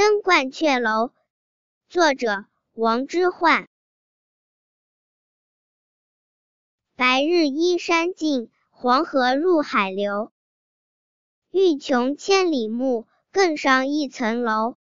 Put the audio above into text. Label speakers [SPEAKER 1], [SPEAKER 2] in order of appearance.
[SPEAKER 1] 登鹳雀楼作者王之涣。白日依山尽黄河入海流。欲穷千里目更上一层楼